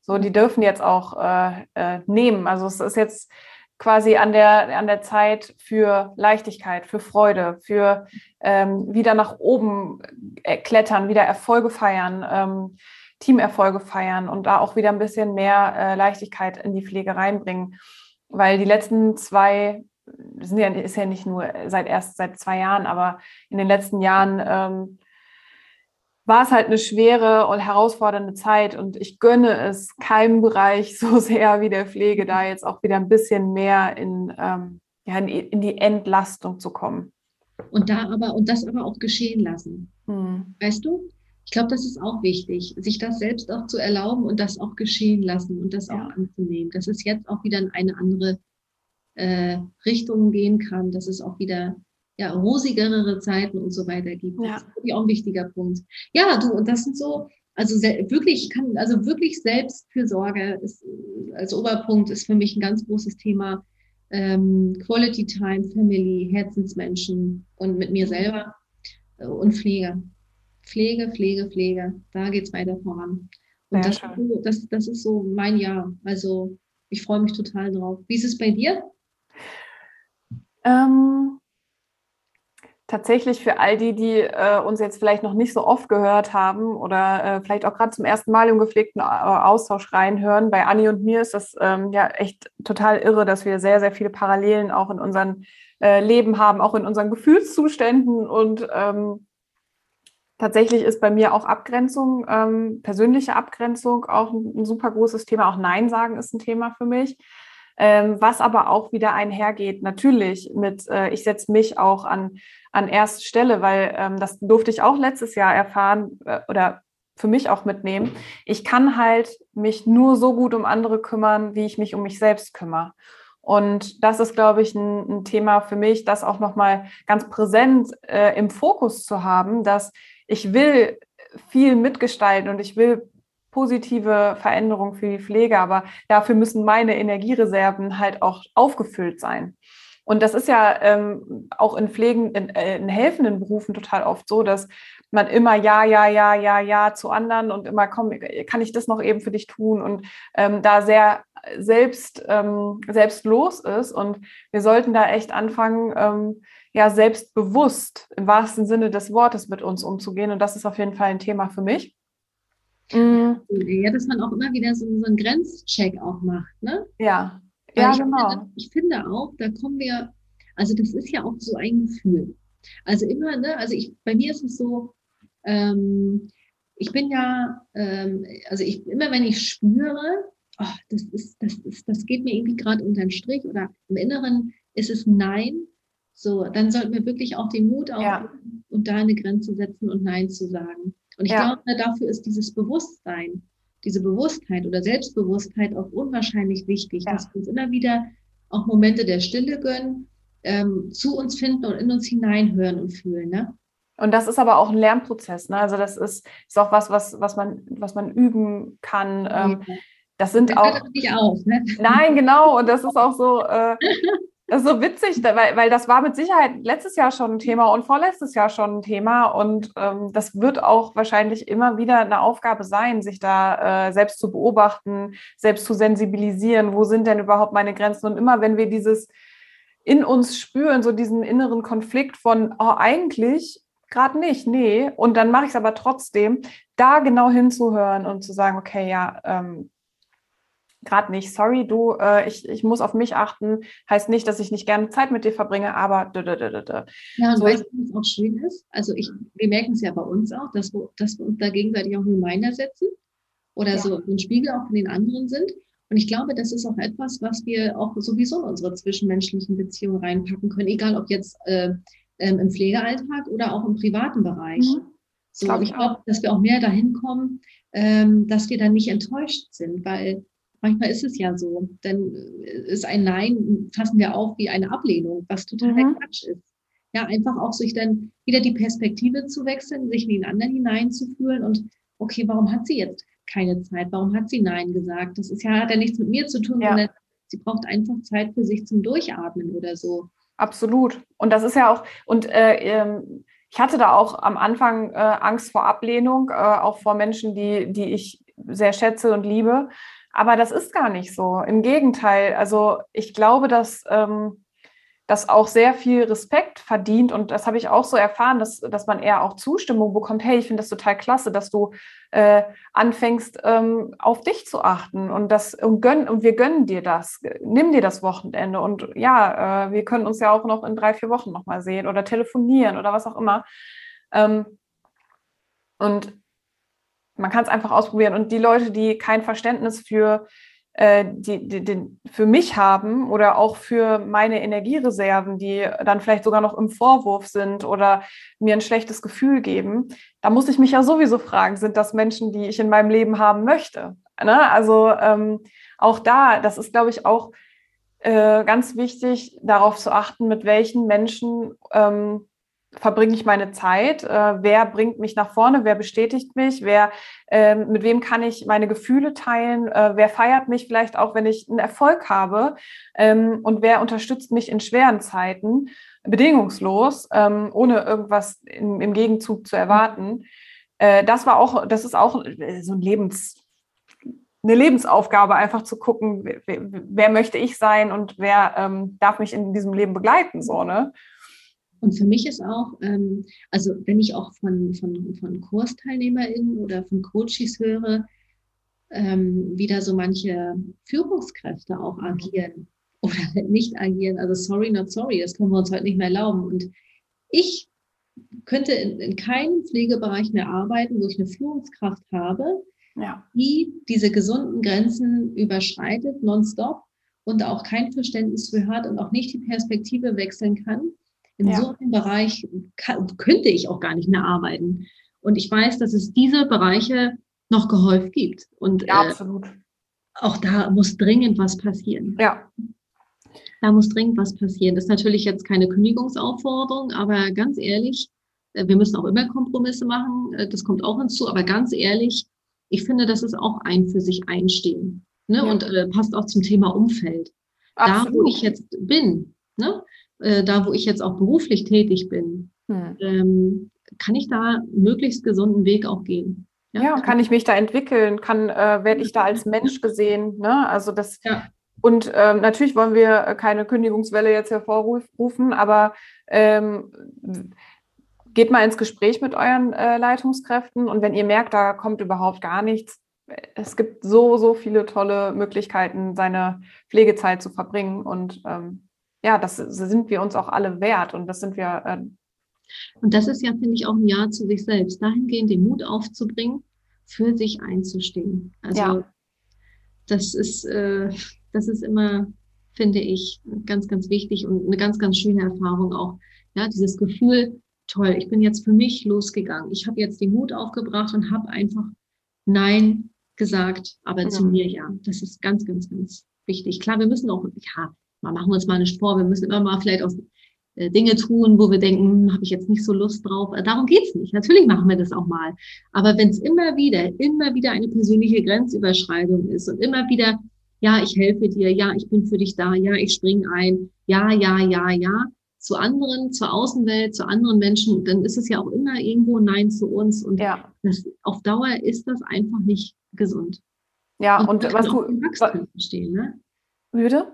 So, die dürfen jetzt auch äh, äh, nehmen. Also es ist jetzt quasi an der, an der Zeit für Leichtigkeit, für Freude, für ähm, wieder nach oben äh, klettern, wieder Erfolge feiern, ähm, Teamerfolge feiern und da auch wieder ein bisschen mehr äh, Leichtigkeit in die Pflege reinbringen. Weil die letzten zwei sind ja, ist ja nicht nur seit erst seit zwei Jahren, aber in den letzten Jahren ähm, war es halt eine schwere und herausfordernde Zeit und ich gönne es keinem Bereich so sehr wie der Pflege, da jetzt auch wieder ein bisschen mehr in, ähm, ja, in, in die Entlastung zu kommen. Und da aber, und das aber auch geschehen lassen. Hm. Weißt du? Ich glaube, das ist auch wichtig, sich das selbst auch zu erlauben und das auch geschehen lassen und das ja. auch anzunehmen. Dass es jetzt auch wieder in eine andere äh, Richtungen gehen kann, dass es auch wieder ja, rosigere Zeiten und so weiter gibt. Ja. Das ist auch ein wichtiger Punkt. Ja, du, und das sind so, also wirklich kann, also wirklich Selbstfürsorge ist, als Oberpunkt ist für mich ein ganz großes Thema. Ähm, Quality Time, Family, Herzensmenschen und mit mir selber äh, und Pflege. Pflege, Pflege, Pflege. Da geht's weiter voran. Und das, das, das ist so mein Jahr. Also ich freue mich total drauf. Wie ist es bei dir? Ähm, tatsächlich für all die, die äh, uns jetzt vielleicht noch nicht so oft gehört haben oder äh, vielleicht auch gerade zum ersten Mal im gepflegten äh, Austausch reinhören, bei Anni und mir ist das ähm, ja echt total irre, dass wir sehr, sehr viele Parallelen auch in unserem äh, Leben haben, auch in unseren Gefühlszuständen und ähm, Tatsächlich ist bei mir auch Abgrenzung, ähm, persönliche Abgrenzung auch ein, ein, super großes Thema. Auch Nein sagen ist ein Thema für mich. Ähm, was aber auch wieder einhergeht, natürlich mit, äh, ich setze mich auch an, an erste Stelle, weil ähm, das durfte ich auch letztes Jahr erfahren äh, oder für mich auch mitnehmen. Ich kann halt mich nur so gut um andere kümmern, wie ich mich um mich selbst kümmere. Und das ist, glaube ich, ein, ein Thema für mich, das auch nochmal ganz präsent äh, im Fokus zu haben, dass ich will viel mitgestalten und ich will positive Veränderung für die Pflege, aber dafür müssen meine Energiereserven halt auch aufgefüllt sein. Und das ist ja ähm, auch in Pflegen, in, äh, in helfenden Berufen total oft so, dass man immer ja, ja, ja, ja, ja zu anderen und immer, komm, kann ich das noch eben für dich tun und ähm, da sehr selbst, ähm, selbstlos ist. Und wir sollten da echt anfangen, ähm, ja, selbstbewusst im wahrsten Sinne des Wortes mit uns umzugehen. Und das ist auf jeden Fall ein Thema für mich. Mhm. Ja, dass man auch immer wieder so, so einen Grenzcheck auch macht, ne? Ja, ja, ich genau. Finde, ich finde auch, da kommen wir, also das ist ja auch so ein Gefühl. Also immer, ne, also ich, bei mir ist es so, ähm, ich bin ja, ähm, also ich, immer wenn ich spüre, oh, das ist, das ist, das geht mir irgendwie gerade unter den Strich oder im Inneren ist es Nein, so, dann sollten wir wirklich auch den Mut aufnehmen ja. und da eine Grenze setzen und Nein zu sagen. Und ich ja. glaube, dafür ist dieses Bewusstsein, diese Bewusstheit oder Selbstbewusstheit auch unwahrscheinlich wichtig, ja. dass wir uns immer wieder auch Momente der Stille gönnen, ähm, zu uns finden und in uns hineinhören und fühlen. Ne? Und das ist aber auch ein Lernprozess. Ne? Also das ist, ist auch was, was, was, man, was man üben kann. Ähm, das sind das auch. Nicht auf, ne? Nein, genau. Und das ist auch so. Äh, Das ist so witzig, weil, weil das war mit Sicherheit letztes Jahr schon ein Thema und vorletztes Jahr schon ein Thema. Und ähm, das wird auch wahrscheinlich immer wieder eine Aufgabe sein, sich da äh, selbst zu beobachten, selbst zu sensibilisieren. Wo sind denn überhaupt meine Grenzen? Und immer wenn wir dieses in uns spüren, so diesen inneren Konflikt von, oh, eigentlich gerade nicht, nee. Und dann mache ich es aber trotzdem, da genau hinzuhören und zu sagen, okay, ja, ähm, gerade nicht, sorry, du, äh, ich, ich muss auf mich achten, heißt nicht, dass ich nicht gerne Zeit mit dir verbringe, aber dö, dö, dö, dö. Ja, und so. weißt du, was auch schön ist? Also ich, wir merken es ja bei uns auch, dass wir, dass wir uns da gegenseitig auch Reminder setzen. oder ja. so ein Spiegel auch von den anderen sind. Und ich glaube, das ist auch etwas, was wir auch sowieso in unsere zwischenmenschlichen Beziehungen reinpacken können, egal ob jetzt äh, ähm, im Pflegealltag oder auch im privaten Bereich. Mhm. So, glaub ich, glaube, dass wir auch mehr dahin kommen, ähm, dass wir dann nicht enttäuscht sind, weil manchmal ist es ja so, dann ist ein Nein, fassen wir auf wie eine Ablehnung, was total mhm. Quatsch ist. Ja, einfach auch sich dann wieder die Perspektive zu wechseln, sich in den anderen hineinzufühlen und okay, warum hat sie jetzt keine Zeit? Warum hat sie Nein gesagt? Das ist ja, hat ja nichts mit mir zu tun, ja. sondern sie braucht einfach Zeit für sich zum Durchatmen oder so. Absolut. Und das ist ja auch, und äh, ähm, ich hatte da auch am Anfang äh, Angst vor Ablehnung, äh, auch vor Menschen, die, die ich sehr schätze und liebe. Aber das ist gar nicht so. Im Gegenteil. Also ich glaube, dass ähm, das auch sehr viel Respekt verdient. Und das habe ich auch so erfahren, dass, dass man eher auch Zustimmung bekommt. Hey, ich finde das total klasse, dass du äh, anfängst, ähm, auf dich zu achten. Und, das, und, gönn, und wir gönnen dir das. Nimm dir das Wochenende. Und ja, äh, wir können uns ja auch noch in drei, vier Wochen nochmal sehen oder telefonieren oder was auch immer. Ähm, und man kann es einfach ausprobieren. Und die Leute, die kein Verständnis für äh, die, die, die für mich haben oder auch für meine Energiereserven, die dann vielleicht sogar noch im Vorwurf sind oder mir ein schlechtes Gefühl geben, da muss ich mich ja sowieso fragen, sind das Menschen, die ich in meinem Leben haben möchte? Ne? Also ähm, auch da, das ist, glaube ich, auch äh, ganz wichtig, darauf zu achten, mit welchen Menschen ähm, verbringe ich meine Zeit? Äh, wer bringt mich nach vorne? Wer bestätigt mich? Wer, äh, mit wem kann ich meine Gefühle teilen? Äh, wer feiert mich vielleicht auch, wenn ich einen Erfolg habe? Ähm, und wer unterstützt mich in schweren Zeiten? Bedingungslos, ähm, ohne irgendwas in, im Gegenzug zu erwarten. Äh, das war auch, das ist auch so ein Lebens, eine Lebensaufgabe, einfach zu gucken, wer, wer möchte ich sein und wer ähm, darf mich in diesem Leben begleiten, so, ne? Und für mich ist auch, ähm, also wenn ich auch von, von, von KursteilnehmerInnen oder von Coaches höre, ähm, wie da so manche Führungskräfte auch agieren oder nicht agieren. Also sorry, not sorry, das können wir uns heute nicht mehr erlauben. Und ich könnte in, in keinem Pflegebereich mehr arbeiten, wo ich eine Führungskraft habe, ja. die diese gesunden Grenzen überschreitet, nonstop und auch kein Verständnis für hat und auch nicht die Perspektive wechseln kann in ja. so einem Bereich kann, könnte ich auch gar nicht mehr arbeiten. Und ich weiß, dass es diese Bereiche noch gehäuft gibt. Und ja, äh, absolut. Äh, auch da muss dringend was passieren. Ja. Da muss dringend was passieren. Das ist natürlich jetzt keine Kündigungsaufforderung, aber ganz ehrlich, äh, wir müssen auch immer Kompromisse machen. Äh, das kommt auch hinzu. Aber ganz ehrlich, ich finde, das ist auch ein für sich einstehen. Ne? Ja. Und äh, passt auch zum Thema Umfeld. Absolut. Da, wo ich jetzt bin, ne? Äh, da wo ich jetzt auch beruflich tätig bin, hm. ähm, kann ich da möglichst gesunden Weg auch gehen. Ja, ja kann ich mich da entwickeln? Kann äh, werde ich da als Mensch gesehen? Ne? Also das ja. und ähm, natürlich wollen wir keine Kündigungswelle jetzt hervorrufen, aber ähm, geht mal ins Gespräch mit euren äh, Leitungskräften und wenn ihr merkt, da kommt überhaupt gar nichts, es gibt so, so viele tolle Möglichkeiten, seine Pflegezeit zu verbringen und ähm, ja, das sind wir uns auch alle wert und das sind wir. Äh, und das ist ja, finde ich, auch ein Ja zu sich selbst, dahingehend den Mut aufzubringen, für sich einzustehen. Also ja. das ist, äh, das ist immer, finde ich, ganz, ganz wichtig und eine ganz, ganz schöne Erfahrung auch. Ja, dieses Gefühl, toll, ich bin jetzt für mich losgegangen. Ich habe jetzt den Mut aufgebracht und habe einfach Nein gesagt, aber ja. zu mir ja. Das ist ganz, ganz, ganz wichtig. Klar, wir müssen auch, ja, machen wir uns mal nicht vor, wir müssen immer mal vielleicht auch äh, Dinge tun, wo wir denken, hm, habe ich jetzt nicht so Lust drauf. Äh, darum geht's nicht. Natürlich machen wir das auch mal. Aber wenn es immer wieder, immer wieder eine persönliche Grenzüberschreitung ist und immer wieder, ja, ich helfe dir, ja, ich bin für dich da, ja, ich springe ein, ja, ja, ja, ja, zu anderen, zur Außenwelt, zu anderen Menschen, dann ist es ja auch immer irgendwo Nein zu uns. Und ja. das, auf Dauer ist das einfach nicht gesund. Ja, und, und was du verstehen, ne? Würde?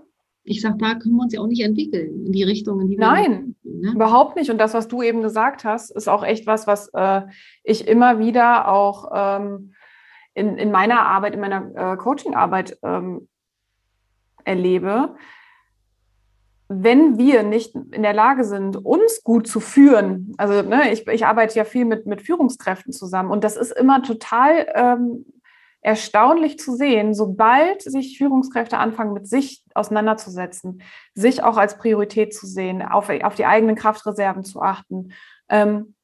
Ich sage, da können wir uns ja auch nicht entwickeln in die Richtung, in die wir Nein, ne? überhaupt nicht. Und das, was du eben gesagt hast, ist auch echt was, was äh, ich immer wieder auch ähm, in, in meiner Arbeit, in meiner äh, Coaching-Arbeit ähm, erlebe. Wenn wir nicht in der Lage sind, uns gut zu führen, also ne, ich, ich arbeite ja viel mit, mit Führungskräften zusammen und das ist immer total ähm, erstaunlich zu sehen, sobald sich Führungskräfte anfangen, mit sich auseinanderzusetzen, sich auch als Priorität zu sehen, auf, auf die eigenen Kraftreserven zu achten, ähm,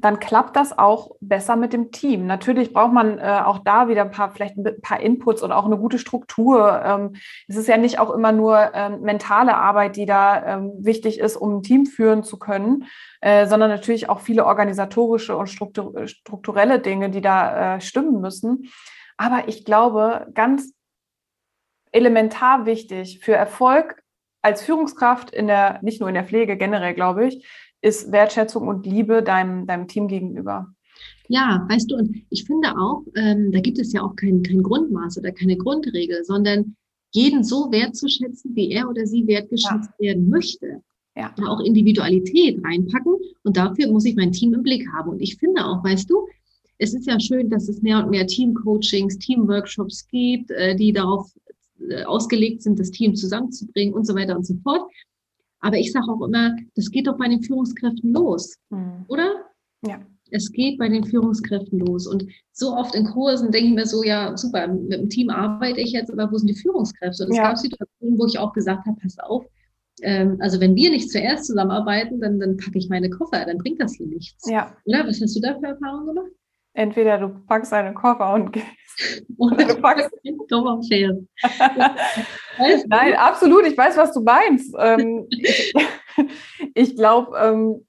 dann klappt das auch besser mit dem Team. Natürlich braucht man äh, auch da wieder ein paar, vielleicht ein paar Inputs und auch eine gute Struktur. Ähm, es ist ja nicht auch immer nur ähm, mentale Arbeit, die da ähm, wichtig ist, um ein Team führen zu können, äh, sondern natürlich auch viele organisatorische und struktur strukturelle Dinge, die da äh, stimmen müssen. Aber ich glaube, ganz elementar wichtig für Erfolg als Führungskraft in der, nicht nur in der Pflege generell, glaube ich, ist Wertschätzung und Liebe deinem, deinem Team gegenüber. Ja, weißt du, und ich finde auch, ähm, da gibt es ja auch kein, kein Grundmaß oder keine Grundregel, sondern jeden so wertzuschätzen, wie er oder sie wertgeschätzt ja. werden möchte. Ja. Und auch Individualität reinpacken. Und dafür muss ich mein Team im Blick haben. Und ich finde auch, weißt du, es ist ja schön, dass es mehr und mehr Teamcoachings, Teamworkshops gibt, äh, die darauf äh, ausgelegt sind, das Team zusammenzubringen und so weiter und so fort. Aber ich sage auch immer, das geht doch bei den Führungskräften los, mhm. oder? Ja. Es geht bei den Führungskräften los. Und so oft in Kursen denke ich mir so, ja, super, mit dem Team arbeite ich jetzt, aber wo sind die Führungskräfte? Und es ja. gab Situationen, wo ich auch gesagt habe, pass auf, ähm, also wenn wir nicht zuerst zusammenarbeiten, dann, dann packe ich meine Koffer, dann bringt das hier nichts. Ja. Oder? Was hast du da für Erfahrungen gemacht? Entweder du packst deine Koffer und gehst. Oder du packst den Koffer und fährst. Nein, absolut. Ich weiß, was du meinst. Ähm, ich, ich glaube, ähm,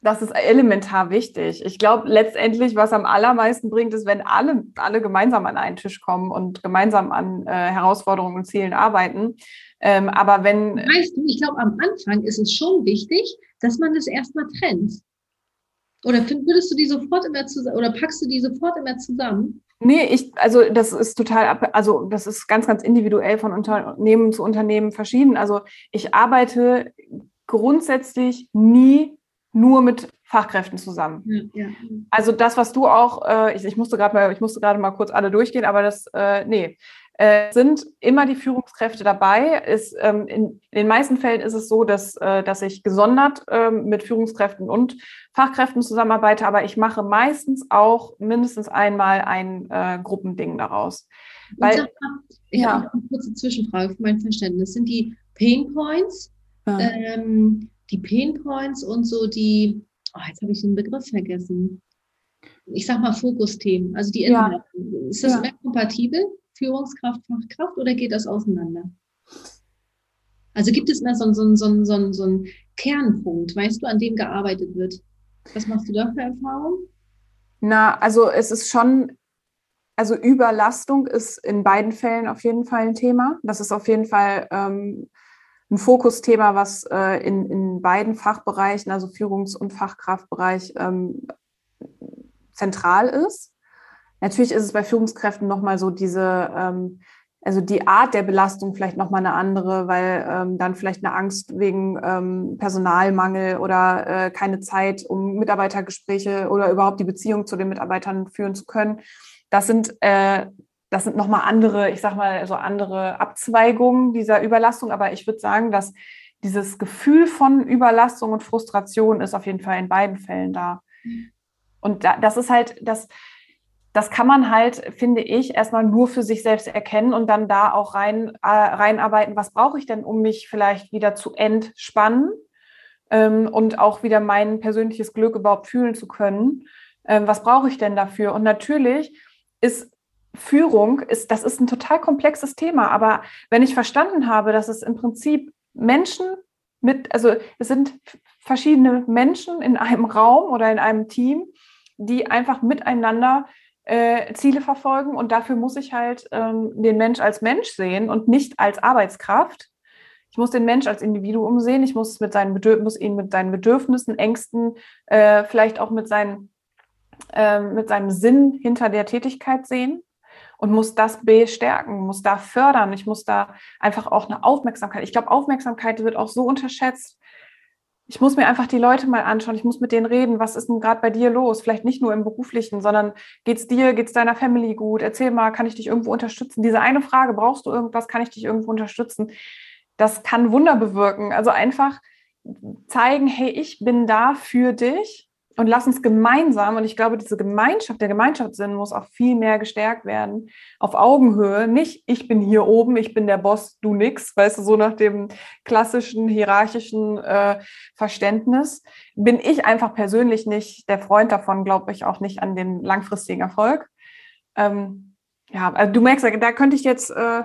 das ist elementar wichtig. Ich glaube, letztendlich, was am allermeisten bringt, ist, wenn alle, alle gemeinsam an einen Tisch kommen und gemeinsam an äh, Herausforderungen und Zielen arbeiten. Ähm, aber wenn. Weißt du, ich glaube, am Anfang ist es schon wichtig, dass man das erstmal trennt. Oder würdest du die sofort immer zusammen oder packst du die sofort immer zusammen? Nee, ich, also das ist total, also das ist ganz, ganz individuell von Unternehmen zu Unternehmen verschieden. Also ich arbeite grundsätzlich nie nur mit Fachkräften zusammen. Ja, ja. Also das, was du auch, äh, ich, ich musste gerade mal, ich musste gerade mal kurz alle durchgehen, aber das, äh, nee, äh, sind immer die Führungskräfte dabei. Ist, ähm, in, in, den meisten Fällen ist es so, dass, äh, dass ich gesondert ähm, mit Führungskräften und Fachkräften zusammenarbeite, aber ich mache meistens auch mindestens einmal ein äh, Gruppending daraus. Weil, ich ja. habe eine kurze Zwischenfrage für mein Verständnis. Sind die Pain Points, ja. ähm, die Pain Points und so die, oh, jetzt habe ich den Begriff vergessen. Ich sag mal Fokusthemen, also die Inhalte. Ja. Ist das mehr kompatibel? Führungskraft, Fachkraft oder geht das auseinander? Also gibt es mehr so, so, so, so, so einen Kernpunkt, weißt du, an dem gearbeitet wird? Was machst du da für Erfahrungen? Na, also es ist schon, also Überlastung ist in beiden Fällen auf jeden Fall ein Thema. Das ist auf jeden Fall ähm, ein Fokusthema, was äh, in, in beiden Fachbereichen, also Führungs- und Fachkraftbereich, ähm, zentral ist. Natürlich ist es bei Führungskräften nochmal so diese, ähm, also die Art der Belastung vielleicht nochmal eine andere, weil ähm, dann vielleicht eine Angst wegen ähm, Personalmangel oder äh, keine Zeit, um Mitarbeitergespräche oder überhaupt die Beziehung zu den Mitarbeitern führen zu können. Das sind, äh, das sind nochmal andere, ich sag mal, so andere Abzweigungen dieser Überlastung. Aber ich würde sagen, dass dieses Gefühl von Überlastung und Frustration ist auf jeden Fall in beiden Fällen da. Mhm. Und da, das ist halt, das, das kann man halt, finde ich, erstmal nur für sich selbst erkennen und dann da auch rein, äh, reinarbeiten, was brauche ich denn, um mich vielleicht wieder zu entspannen ähm, und auch wieder mein persönliches Glück überhaupt fühlen zu können. Ähm, was brauche ich denn dafür? Und natürlich ist Führung, ist, das ist ein total komplexes Thema, aber wenn ich verstanden habe, dass es im Prinzip Menschen mit, also es sind verschiedene Menschen in einem Raum oder in einem Team, die einfach miteinander äh, Ziele verfolgen und dafür muss ich halt ähm, den Mensch als Mensch sehen und nicht als Arbeitskraft. Ich muss den Mensch als Individuum sehen, ich muss, mit seinen muss ihn mit seinen Bedürfnissen, Ängsten, äh, vielleicht auch mit, seinen, äh, mit seinem Sinn hinter der Tätigkeit sehen und muss das bestärken, muss da fördern. Ich muss da einfach auch eine Aufmerksamkeit. Ich glaube, Aufmerksamkeit wird auch so unterschätzt ich muss mir einfach die Leute mal anschauen, ich muss mit denen reden, was ist denn gerade bei dir los? Vielleicht nicht nur im beruflichen, sondern geht's dir, geht's deiner Family gut? Erzähl mal, kann ich dich irgendwo unterstützen? Diese eine Frage, brauchst du irgendwas, kann ich dich irgendwo unterstützen? Das kann Wunder bewirken. Also einfach zeigen, hey, ich bin da für dich und lass uns gemeinsam, und ich glaube, diese Gemeinschaft, der Gemeinschaftssinn muss auch viel mehr gestärkt werden, auf Augenhöhe. Nicht, ich bin hier oben, ich bin der Boss, du nix, weißt du, so nach dem klassischen hierarchischen äh, Verständnis. Bin ich einfach persönlich nicht der Freund davon, glaube ich auch nicht an den langfristigen Erfolg. Ähm, ja, also du merkst, da könnte ich jetzt, äh,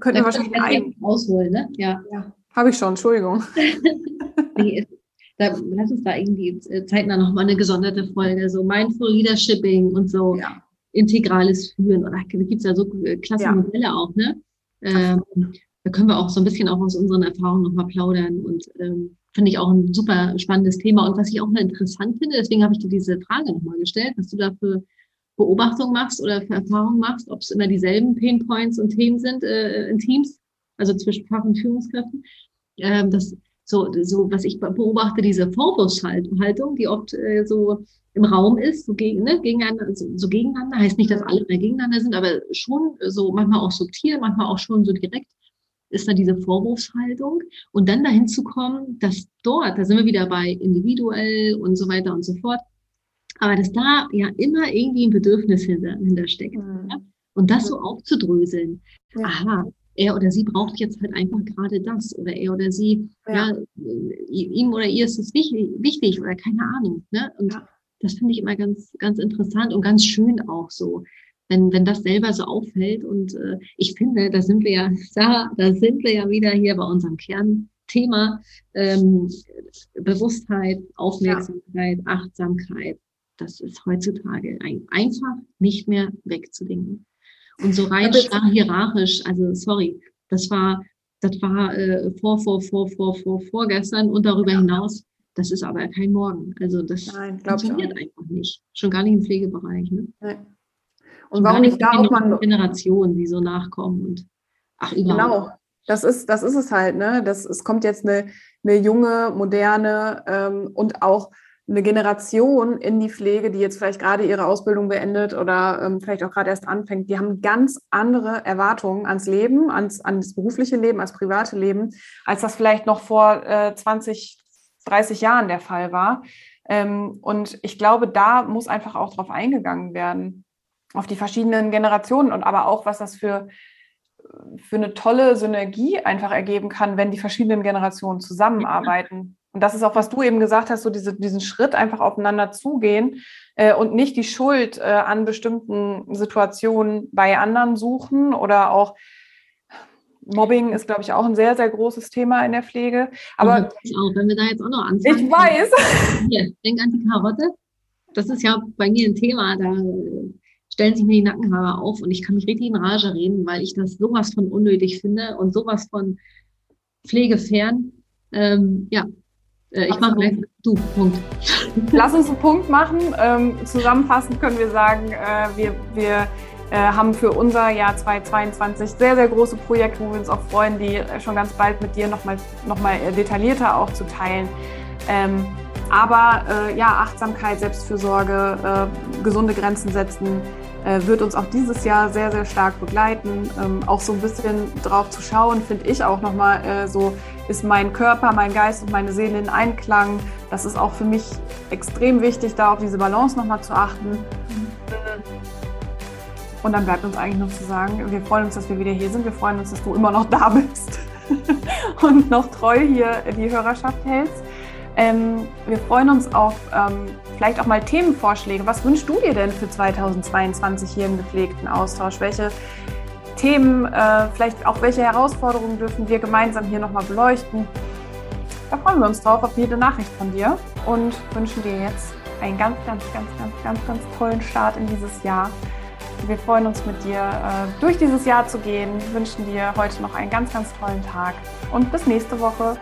könnten wahrscheinlich einen ausholen, ne? Ja. ja. Habe ich schon, Entschuldigung. nee, da, lass uns da irgendwie äh, zeitnah nochmal eine gesonderte Folge, so Mindful Leadershiping und so ja. integrales Führen. Oder da gibt es ja so äh, klasse ja. Modelle auch, ne? Ähm, da können wir auch so ein bisschen auch aus unseren Erfahrungen nochmal plaudern und ähm, finde ich auch ein super spannendes Thema. Und was ich auch mal interessant finde, deswegen habe ich dir diese Frage nochmal gestellt, was du da für Beobachtungen machst oder für Erfahrungen machst, ob es immer dieselben Pain Points und Themen sind äh, in Teams, also zwischen Fach- und Führungskräften. Ähm, das so, so was ich beobachte, diese Vorwurfshaltung, die oft äh, so im Raum ist, so, gegen, ne, gegeneinander, so, so gegeneinander, heißt nicht, dass alle mehr gegeneinander sind, aber schon so manchmal auch subtil, manchmal auch schon so direkt ist da diese Vorwurfshaltung und dann dahin zu kommen, dass dort, da sind wir wieder bei individuell und so weiter und so fort, aber dass da ja immer irgendwie ein Bedürfnis hinter, hintersteckt. Mhm. Ja? Und das so aufzudröseln. Ja. Aha, er oder sie braucht jetzt halt einfach gerade das oder er oder sie, ja, ja ihm oder ihr ist es wichtig, wichtig oder keine Ahnung. Ne? Und ja. das finde ich immer ganz, ganz interessant und ganz schön auch so, wenn, wenn das selber so auffällt. Und äh, ich finde, da sind wir ja, Sarah, da sind wir ja wieder hier bei unserem Kernthema ähm, Bewusstheit, Aufmerksamkeit, ja. Achtsamkeit. Das ist heutzutage ein, einfach nicht mehr wegzudenken. Und so rein hierarchisch, also sorry, das war, das war äh, vor, vor, vor, vor, vor, vorgestern und darüber ja. hinaus, das ist aber kein Morgen. Also das Nein, funktioniert einfach nicht. Schon gar nicht im Pflegebereich. Ne? Nein. Und warum nicht da auch mal Generationen, die so nachkommen und ach überhaupt. Genau. Das ist, das ist es halt, ne? Das, es kommt jetzt eine, eine junge, moderne ähm, und auch eine Generation in die Pflege, die jetzt vielleicht gerade ihre Ausbildung beendet oder ähm, vielleicht auch gerade erst anfängt, die haben ganz andere Erwartungen ans Leben, ans, ans berufliche Leben, ans private Leben, als das vielleicht noch vor äh, 20, 30 Jahren der Fall war. Ähm, und ich glaube, da muss einfach auch drauf eingegangen werden, auf die verschiedenen Generationen und aber auch, was das für, für eine tolle Synergie einfach ergeben kann, wenn die verschiedenen Generationen zusammenarbeiten. Und das ist auch, was du eben gesagt hast, so diese, diesen Schritt einfach aufeinander zugehen äh, und nicht die Schuld äh, an bestimmten Situationen bei anderen suchen oder auch Mobbing ist, glaube ich, auch ein sehr, sehr großes Thema in der Pflege. Aber ich auch, wenn wir da jetzt auch noch anfangen. Ich weiß. Hier, denk an die Karotte. Das ist ja bei mir ein Thema, da stellen sich mir die Nackenhaare auf und ich kann mich richtig in Rage reden, weil ich das sowas von unnötig finde und sowas von pflegefern. Ähm, ja, ich mache gleich du, Punkt. Lass uns einen Punkt machen. Ähm, zusammenfassend können wir sagen, äh, wir, wir äh, haben für unser Jahr 2022 sehr, sehr große Projekte, wo wir uns auch freuen, die schon ganz bald mit dir nochmal noch mal detaillierter auch zu teilen. Ähm, aber äh, ja, Achtsamkeit, Selbstfürsorge, äh, gesunde Grenzen setzen, äh, wird uns auch dieses Jahr sehr, sehr stark begleiten. Ähm, auch so ein bisschen drauf zu schauen, finde ich auch nochmal äh, so, ist mein Körper, mein Geist und meine Seele in Einklang. Das ist auch für mich extrem wichtig, da auf diese Balance nochmal zu achten. Und dann bleibt uns eigentlich nur zu sagen, wir freuen uns, dass wir wieder hier sind. Wir freuen uns, dass du immer noch da bist und noch treu hier die Hörerschaft hältst. Ähm, wir freuen uns auf ähm, vielleicht auch mal Themenvorschläge. Was wünschst du dir denn für 2022 hier im gepflegten Austausch? Welche Themen, äh, vielleicht auch welche Herausforderungen dürfen wir gemeinsam hier nochmal beleuchten? Da freuen wir uns drauf auf jede Nachricht von dir und wünschen dir jetzt einen ganz, ganz, ganz, ganz, ganz, ganz tollen Start in dieses Jahr. Wir freuen uns mit dir äh, durch dieses Jahr zu gehen, wünschen dir heute noch einen ganz, ganz tollen Tag und bis nächste Woche.